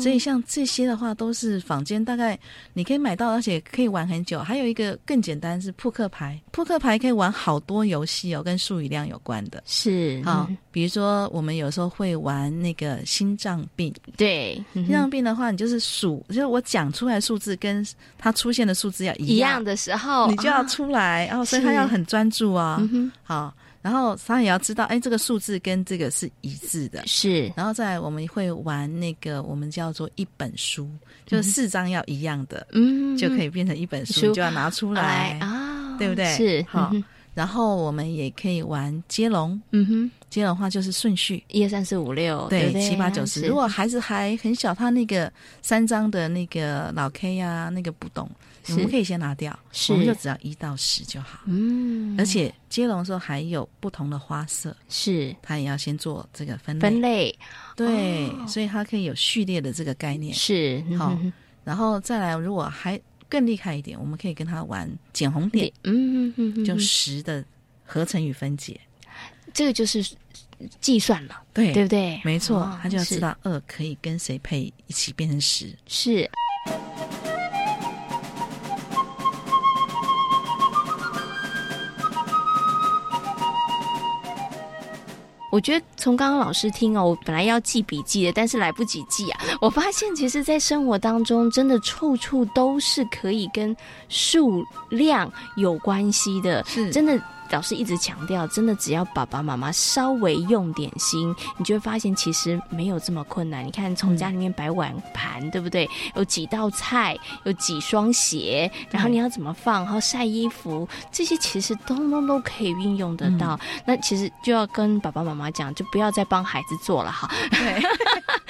所以像这些的话都是坊间大概你可以买到，而且可以玩很久。还有一个更简单是扑克牌，扑克牌可以玩好多游戏哦，跟数语量有关的。是好，比如说我们有时候会玩那个心脏病，对，心脏病的话，你就是数，就是我讲出来数字跟它出现的数字要一样的时候，你就要出来，然后所以他要很专注啊。嗯好。然后他也要知道，哎，这个数字跟这个是一致的，是。然后再我们会玩那个，我们叫做一本书，就是四张要一样的，嗯，就可以变成一本书，就要拿出来啊，对不对？是。好。然后我们也可以玩接龙，嗯哼，接龙的话就是顺序，一二三四五六，对，七八九十。如果孩子还很小，他那个三张的那个老 K 呀，那个不懂。我们可以先拿掉，我们就只要一到十就好。嗯，而且接龙的时候还有不同的花色，是它也要先做这个分分类。对，所以它可以有序列的这个概念。是好，然后再来，如果还更厉害一点，我们可以跟他玩减红点。嗯嗯嗯，就十的合成与分解，这个就是计算了，对对不对？没错，他就要知道二可以跟谁配一起变成十。是。我觉得从刚刚老师听哦，我本来要记笔记的，但是来不及记啊。我发现其实，在生活当中，真的处处都是可以跟数量有关系的，是真的。老师一直强调，真的只要爸爸妈妈稍微用点心，你就会发现其实没有这么困难。你看，从家里面摆碗盘，对不对？有几道菜，有几双鞋，然后你要怎么放，然后晒衣服，这些其实通通都可以运用得到。那其实就要跟爸爸妈妈讲，就不要再帮孩子做了哈，对，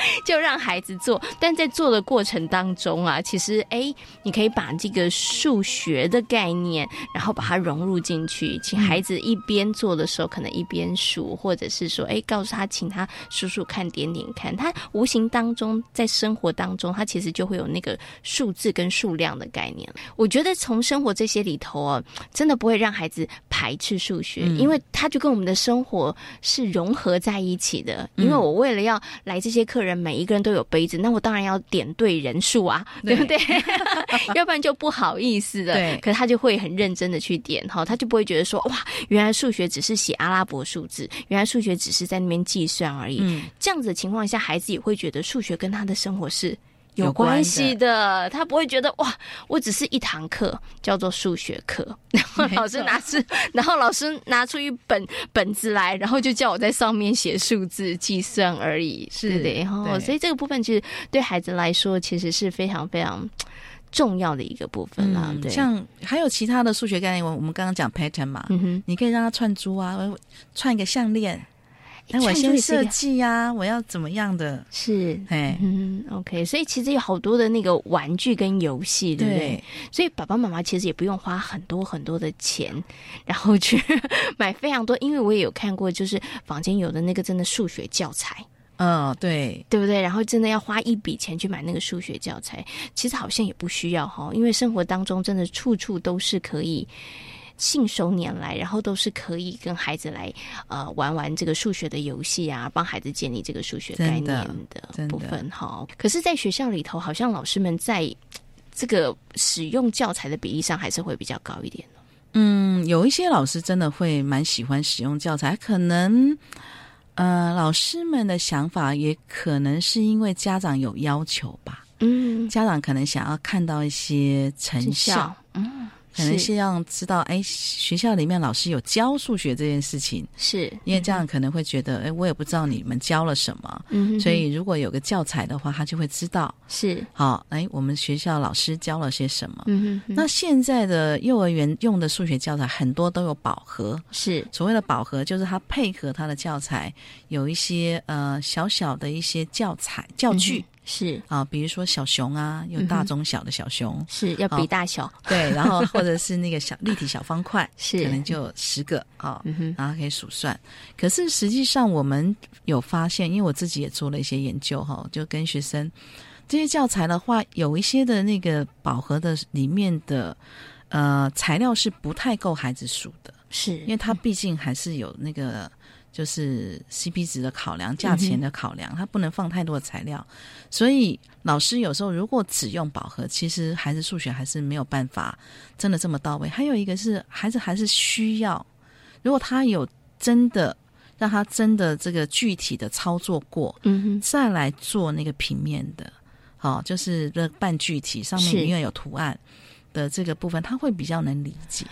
就让孩子做。但在做的过程当中啊，其实哎，你可以把这个数学的概念，然后把它融入进去，请。孩子一边做的时候，可能一边数，或者是说，哎，告诉他，请他数数看，点点看。他无形当中在生活当中，他其实就会有那个数字跟数量的概念。我觉得从生活这些里头啊，真的不会让孩子排斥数学，因为他就跟我们的生活是融合在一起的。因为我为了要来这些客人，每一个人都有杯子，那我当然要点对人数啊，对不对？要不然就不好意思的。对，可是他就会很认真的去点哈，他就不会觉得说哇，原来数学只是写阿拉伯数字，原来数学只是在那边计算而已。嗯，这样子的情况下，孩子也会觉得数学跟他的生活是。有关系的，他不会觉得哇，我只是一堂课叫做数学课，然后老师拿出，然后老师拿出一本本子来，然后就叫我在上面写数字计算而已，是的然后。所以这个部分其实对孩子来说，其实是非常非常重要的一个部分啦。对，像还有其他的数学概念，我我们刚刚讲 pattern 嘛，嗯，你可以让他串珠啊，串一个项链。哎，我先设计呀，我要怎么样的？是，哎，嗯，OK，所以其实有好多的那个玩具跟游戏，对不对？所以爸爸妈妈其实也不用花很多很多的钱，然后去买非常多，因为我也有看过，就是房间有的那个真的数学教材，嗯，对，对不对？然后真的要花一笔钱去买那个数学教材，其实好像也不需要哈，因为生活当中真的处处都是可以。信手拈来，然后都是可以跟孩子来呃玩玩这个数学的游戏啊，帮孩子建立这个数学概念的部分哈。可是，在学校里头，好像老师们在这个使用教材的比例上，还是会比较高一点嗯，有一些老师真的会蛮喜欢使用教材，可能呃，老师们的想法也可能是因为家长有要求吧。嗯，家长可能想要看到一些成效。嗯。可能是。让知道，哎，学校里面老师有教数学这件事情，是。因为这样可能会觉得，哎，我也不知道你们教了什么，嗯，所以如果有个教材的话，他就会知道，是。好，哎，我们学校老师教了些什么，嗯哼，那现在的幼儿园用的数学教材很多都有饱和，是。所谓的饱和，就是它配合它的教材有一些呃小小的一些教材教具。是啊，比如说小熊啊，有大中小的小熊，是要比大小对，然后或者是那个小立体小方块，是可能就十个啊，然后可以数算。可是实际上我们有发现，因为我自己也做了一些研究哈，就跟学生这些教材的话，有一些的那个饱和的里面的呃材料是不太够孩子数的，是因为它毕竟还是有那个。就是 CP 值的考量，价钱的考量，它不能放太多的材料，所以老师有时候如果只用饱和，其实孩子数学还是没有办法真的这么到位。还有一个是孩子还是需要，如果他有真的让他真的这个具体的操作过，再来做那个平面的，好，就是这半具体上面因为有图案的这个部分，他会比较能理解。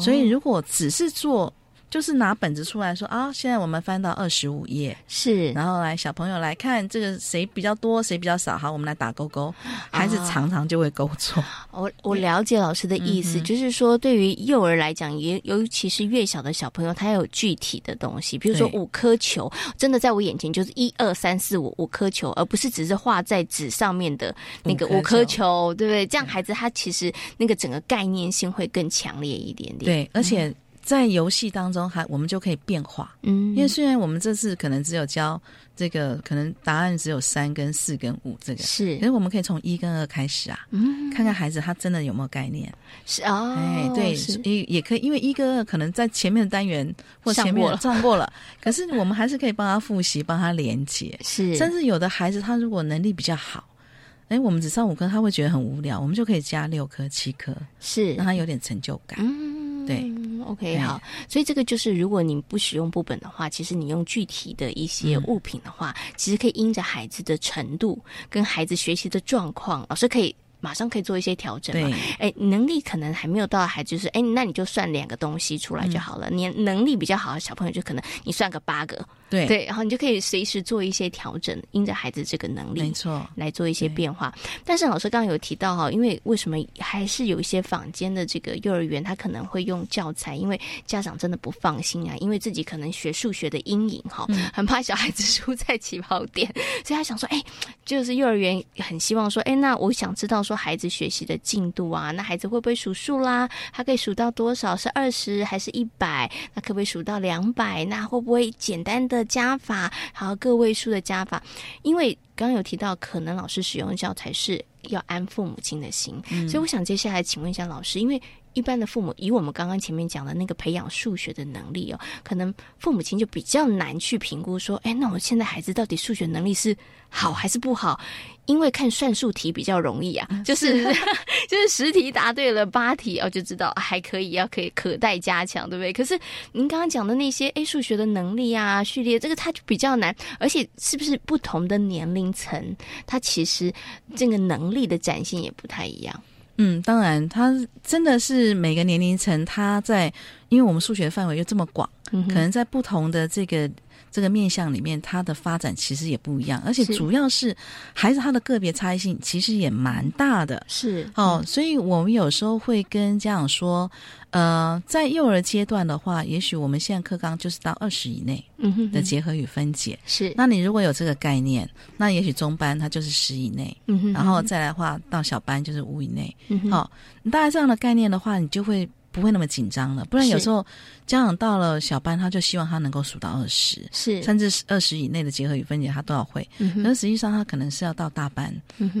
所以如果只是做。就是拿本子出来说啊，现在我们翻到二十五页，是，然后来小朋友来看这个谁比较多，谁比较少，好，我们来打勾勾，孩子常常就会勾错。我我了解老师的意思，就是说对于幼儿来讲，也尤其是越小的小朋友，他有具体的东西，比如说五颗球，真的在我眼前就是一二三四五五颗球，而不是只是画在纸上面的那个五颗球，对不对？这样孩子他其实那个整个概念性会更强烈一点点。对，而且。在游戏当中，还我们就可以变化，嗯，因为虽然我们这次可能只有教这个，可能答案只有三跟四跟五这个，是，可是我们可以从一跟二开始啊，嗯，看看孩子他真的有没有概念，是哦，哎，对，也也可以，因为一跟二可能在前面的单元或前面 上过了，可是我们还是可以帮他复习，帮他连接，是，甚至有的孩子他如果能力比较好，哎，我们只上五科他会觉得很无聊，我们就可以加六科、七科，是，让他有点成就感，嗯。对，OK，好，所以这个就是，如果你不使用部本的话，其实你用具体的一些物品的话，其实可以因着孩子的程度跟孩子学习的状况，老师可以。马上可以做一些调整嘛？哎，能力可能还没有到，孩子是哎，那你就算两个东西出来就好了。你能力比较好的小朋友，就可能你算个八个，对对，然后你就可以随时做一些调整，因着孩子这个能力，没错，来做一些变化。但是老师刚刚有提到哈，因为为什么还是有一些坊间的这个幼儿园，他可能会用教材，因为家长真的不放心啊，因为自己可能学数学的阴影哈，很怕小孩子输在起跑点，所以他想说，哎，就是幼儿园很希望说，哎，那我想知道说。说孩子学习的进度啊，那孩子会不会数数啦？他可以数到多少？是二十还是一百？那可不可以数到两百？那会不会简单的加法，还有个位数的加法？因为刚刚有提到，可能老师使用教材是要安父母亲的心，所以我想接下来请问一下老师，因为。一般的父母，以我们刚刚前面讲的那个培养数学的能力哦，可能父母亲就比较难去评估说，哎，那我现在孩子到底数学能力是好还是不好？因为看算术题比较容易啊，就是 就是十题答对了八题哦，就知道还可以，要可以可待加强，对不对？可是您刚刚讲的那些，哎，数学的能力啊，序列这个它就比较难，而且是不是不同的年龄层，它其实这个能力的展现也不太一样。嗯，当然，他真的是每个年龄层，他在，因为我们数学范围又这么广，可能在不同的这个。这个面向里面，它的发展其实也不一样，而且主要是孩子他的个别差异性其实也蛮大的。是哦，所以我们有时候会跟家长说，呃，在幼儿阶段的话，也许我们现在课纲就是到二十以内的结合与分解。是，那你如果有这个概念，那也许中班它就是十以内，然后再来的话到小班就是五以内。好，大概这样的概念的话，你就会。不会那么紧张了，不然有时候家长到了小班，他就希望他能够数到二十，是甚至是二十以内的结合与分解，他都要会。可是实际上他可能是要到大班，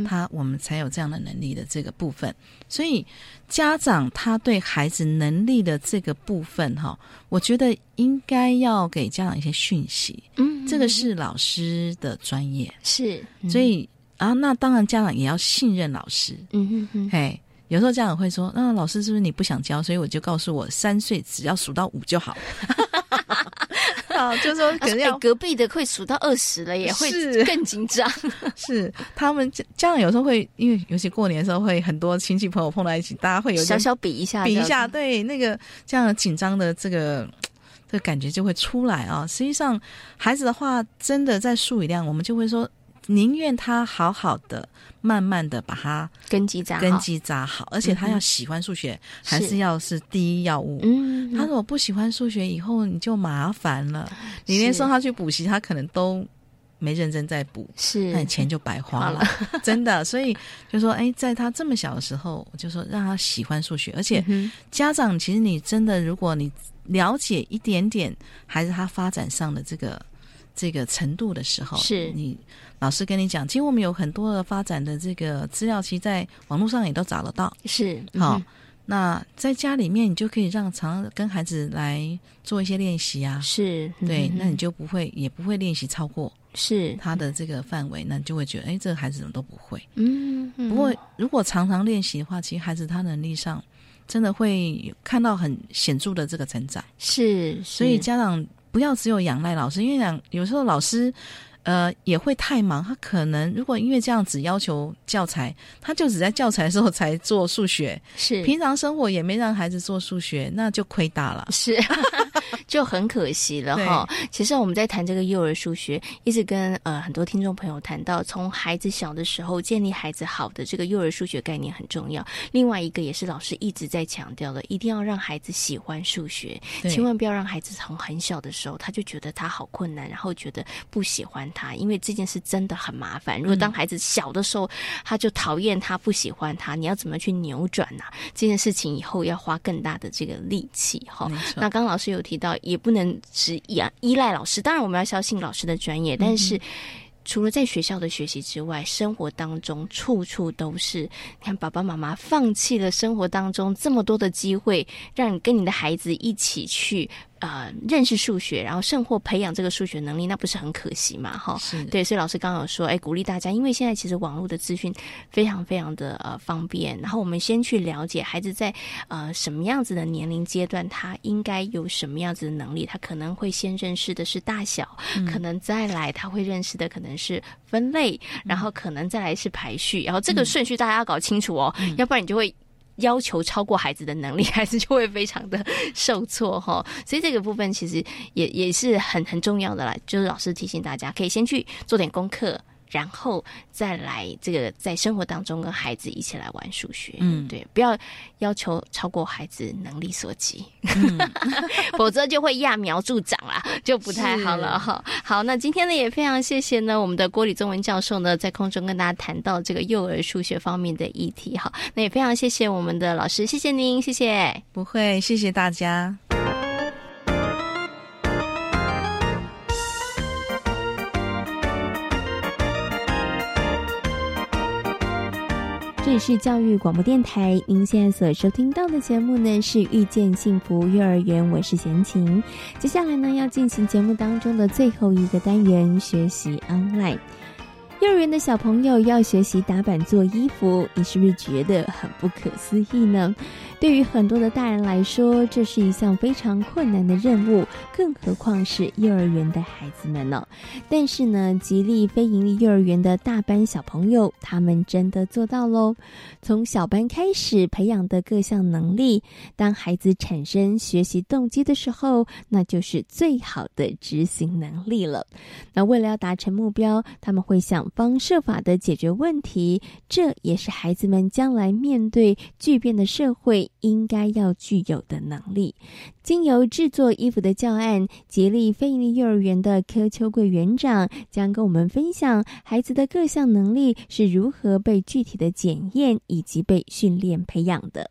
他我们才有这样的能力的这个部分。所以家长他对孩子能力的这个部分，哈，我觉得应该要给家长一些讯息。嗯，这个是老师的专业，是，所以啊，那当然家长也要信任老师。嗯哼哼，嘿。有时候家长会说：“那老师是不是你不想教？所以我就告诉我三岁只要数到五就好。”啊，就说 可能要隔壁的会数到二十了，也会更紧张。是他们家长有时候会，因为尤其过年的时候会很多亲戚朋友碰到一起，大家会有小小比一下，比一下，对那个这样紧张的这个这个感觉就会出来啊。实际上，孩子的话真的在数语量，我们就会说。宁愿他好好的，慢慢的把他根基扎根基扎好，而且他要喜欢数学，还是要是第一要务。嗯，他如果不喜欢数学，以后你就麻烦了。你连送他去补习，他可能都没认真在补，是那钱就白花了，真的。所以就说，哎，在他这么小的时候，就说让他喜欢数学，而且家长其实你真的，如果你了解一点点孩子他发展上的这个这个程度的时候，是你。老师跟你讲，其实我们有很多的发展的这个资料，其实在网络上也都找得到。是好，那在家里面你就可以让常跟孩子来做一些练习啊。是对，那你就不会也不会练习超过是他的这个范围，那你就会觉得，哎，这个孩子怎么都不会。嗯，不过如果常常练习的话，其实孩子他能力上真的会看到很显著的这个成长。是，所以家长不要只有仰赖老师，因为讲有时候老师。呃，也会太忙。他可能如果因为这样子要求教材，他就只在教材的时候才做数学，是平常生活也没让孩子做数学，那就亏大了。是。就很可惜了哈。其实我们在谈这个幼儿数学，一直跟呃很多听众朋友谈到，从孩子小的时候建立孩子好的这个幼儿数学概念很重要。另外一个也是老师一直在强调的，一定要让孩子喜欢数学，千万不要让孩子从很小的时候他就觉得他好困难，然后觉得不喜欢他，因为这件事真的很麻烦。如果当孩子小的时候他就讨厌他、不喜欢他，你要怎么去扭转呢？这件事情以后要花更大的这个力气哈。那刚老师有提。到也不能只依依赖老师，当然我们要相信老师的专业，但是除了在学校的学习之外，生活当中处处都是。你看爸爸妈妈放弃了生活当中这么多的机会，让你跟你的孩子一起去。呃，认识数学，然后甚或培养这个数学能力，那不是很可惜嘛？哈，是对。所以老师刚刚有说，哎，鼓励大家，因为现在其实网络的资讯非常非常的呃方便。然后我们先去了解孩子在呃什么样子的年龄阶段，他应该有什么样子的能力。他可能会先认识的是大小，可能再来他会认识的可能是分类，然后可能再来是排序。然后这个顺序大家要搞清楚哦，要不然你就会。要求超过孩子的能力，孩子就会非常的受挫哈。所以这个部分其实也也是很很重要的啦。就是老师提醒大家，可以先去做点功课，然后再来这个在生活当中跟孩子一起来玩数学。嗯，对，不要要求超过孩子能力所及，否则就会揠苗助长啦，就不太好了哈。好，那今天呢也非常谢谢呢我们的郭李宗文教授呢在空中跟大家谈到这个幼儿数学方面的议题哈。那也非常谢谢我们的老师，谢谢您，谢谢。不会，谢谢大家。是教育广播电台，您现在所收听到的节目呢是《遇见幸福幼儿园》，我是贤琴。接下来呢要进行节目当中的最后一个单元——学习 online。幼儿园的小朋友要学习打板做衣服，你是不是觉得很不可思议呢？对于很多的大人来说，这是一项非常困难的任务，更何况是幼儿园的孩子们呢？但是呢，吉利非营利幼儿园的大班小朋友，他们真的做到喽！从小班开始培养的各项能力，当孩子产生学习动机的时候，那就是最好的执行能力了。那为了要达成目标，他们会想方设法的解决问题，这也是孩子们将来面对巨变的社会应该要具有的能力。经由制作衣服的教案，吉利非营利幼儿园的柯秋桂园长将跟我们分享孩子的各项能力是如何被具体的检验以及被训练培养的。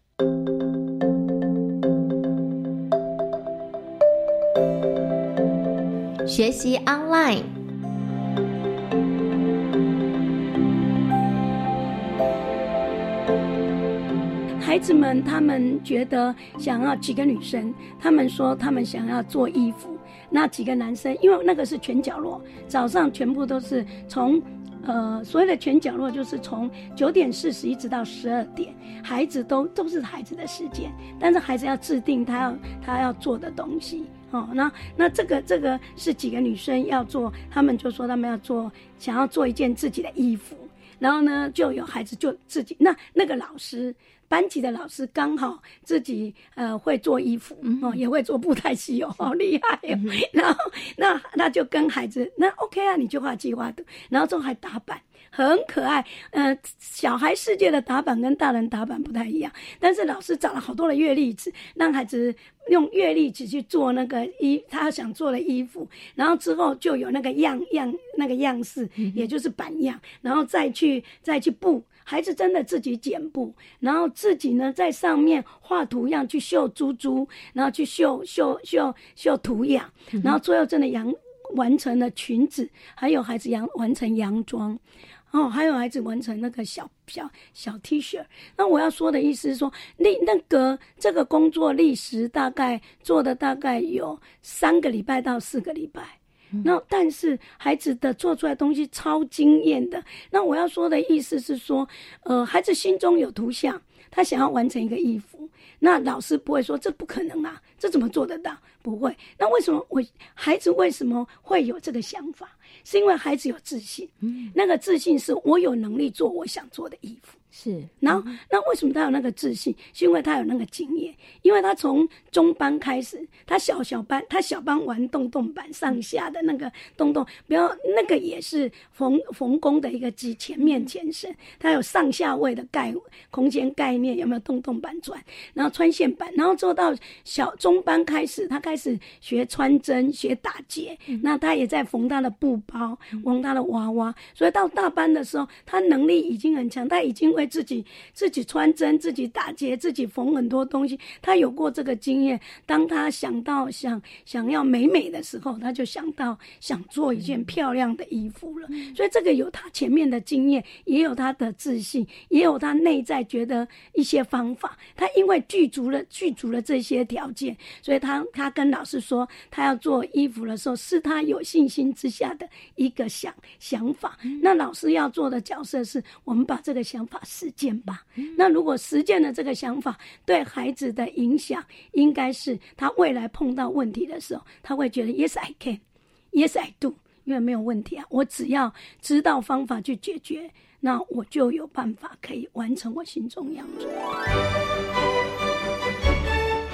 学习 online。孩子们，他们觉得想要几个女生，他们说他们想要做衣服。那几个男生，因为那个是全角落，早上全部都是从，呃，所谓的全角落就是从九点四十一直到十二点，孩子都都是孩子的时间，但是孩子要制定他要他要做的东西哦。那那这个这个是几个女生要做，他们就说他们要做想要做一件自己的衣服，然后呢就有孩子就自己那那个老师。班级的老师刚好自己呃会做衣服哦，也会做布袋戏哦，好厉害哦。然后那那就跟孩子那 OK 啊，你就画计划图，然后之后还打板，很可爱。呃，小孩世界的打板跟大人打板不太一样，但是老师找了好多的月历纸，让孩子用月历纸去做那个衣他想做的衣服，然后之后就有那个样样那个样式，也就是版样，然后再去再去布。孩子真的自己剪布，然后自己呢在上面画图样，去绣珠珠，然后去绣绣绣绣图样，然后最后真的洋完成了裙子，还有孩子洋完成洋装，哦，还有孩子完成那个小小小 T 恤。那我要说的意思是说，那那个这个工作历时大概做的大概有三个礼拜到四个礼拜。那但是孩子的做出来东西超惊艳的。那我要说的意思是说，呃，孩子心中有图像，他想要完成一个衣服，那老师不会说这不可能啊，这怎么做得到？不会。那为什么我孩子为什么会有这个想法？是因为孩子有自信，嗯，那个自信是我有能力做我想做的衣服。是，然后那为什么他有那个自信？是因为他有那个经验，因为他从中班开始，他小小班，他小班玩洞洞板上下的那个洞洞，不要那个也是 缝缝工的一个机前面前身，他有上下位的概空间概念，有没有洞洞板转？然后穿线板，然后做到小中班开始，他开始学穿针、学打结，那他也在缝他的布包、缝他的娃娃，所以到大班的时候，他能力已经很强，他已经会。自己自己穿针，自己打结，自己缝很多东西。他有过这个经验。当他想到想想要美美的时候，他就想到想做一件漂亮的衣服了。所以这个有他前面的经验，也有他的自信，也有他内在觉得一些方法。他因为具足了具足了这些条件，所以他他跟老师说，他要做衣服的时候，是他有信心之下的一个想想法。那老师要做的角色是我们把这个想法。实践吧。那如果实践了这个想法，对孩子的影响，应该是他未来碰到问题的时候，他会觉得 Yes I can, Yes I do，因为没有问题啊。我只要知道方法去解决，那我就有办法可以完成我心中要做。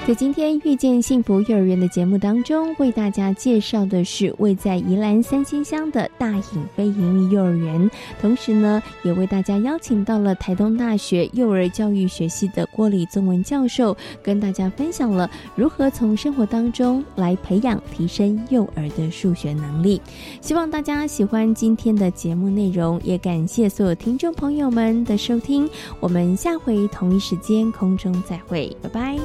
在今天遇见幸福幼儿园的节目当中，为大家介绍的是位在宜兰三星乡的大隐非营利幼儿园，同时呢，也为大家邀请到了台东大学幼儿教育学系的郭礼宗文教授，跟大家分享了如何从生活当中来培养、提升幼儿的数学能力。希望大家喜欢今天的节目内容，也感谢所有听众朋友们的收听。我们下回同一时间空中再会，拜拜。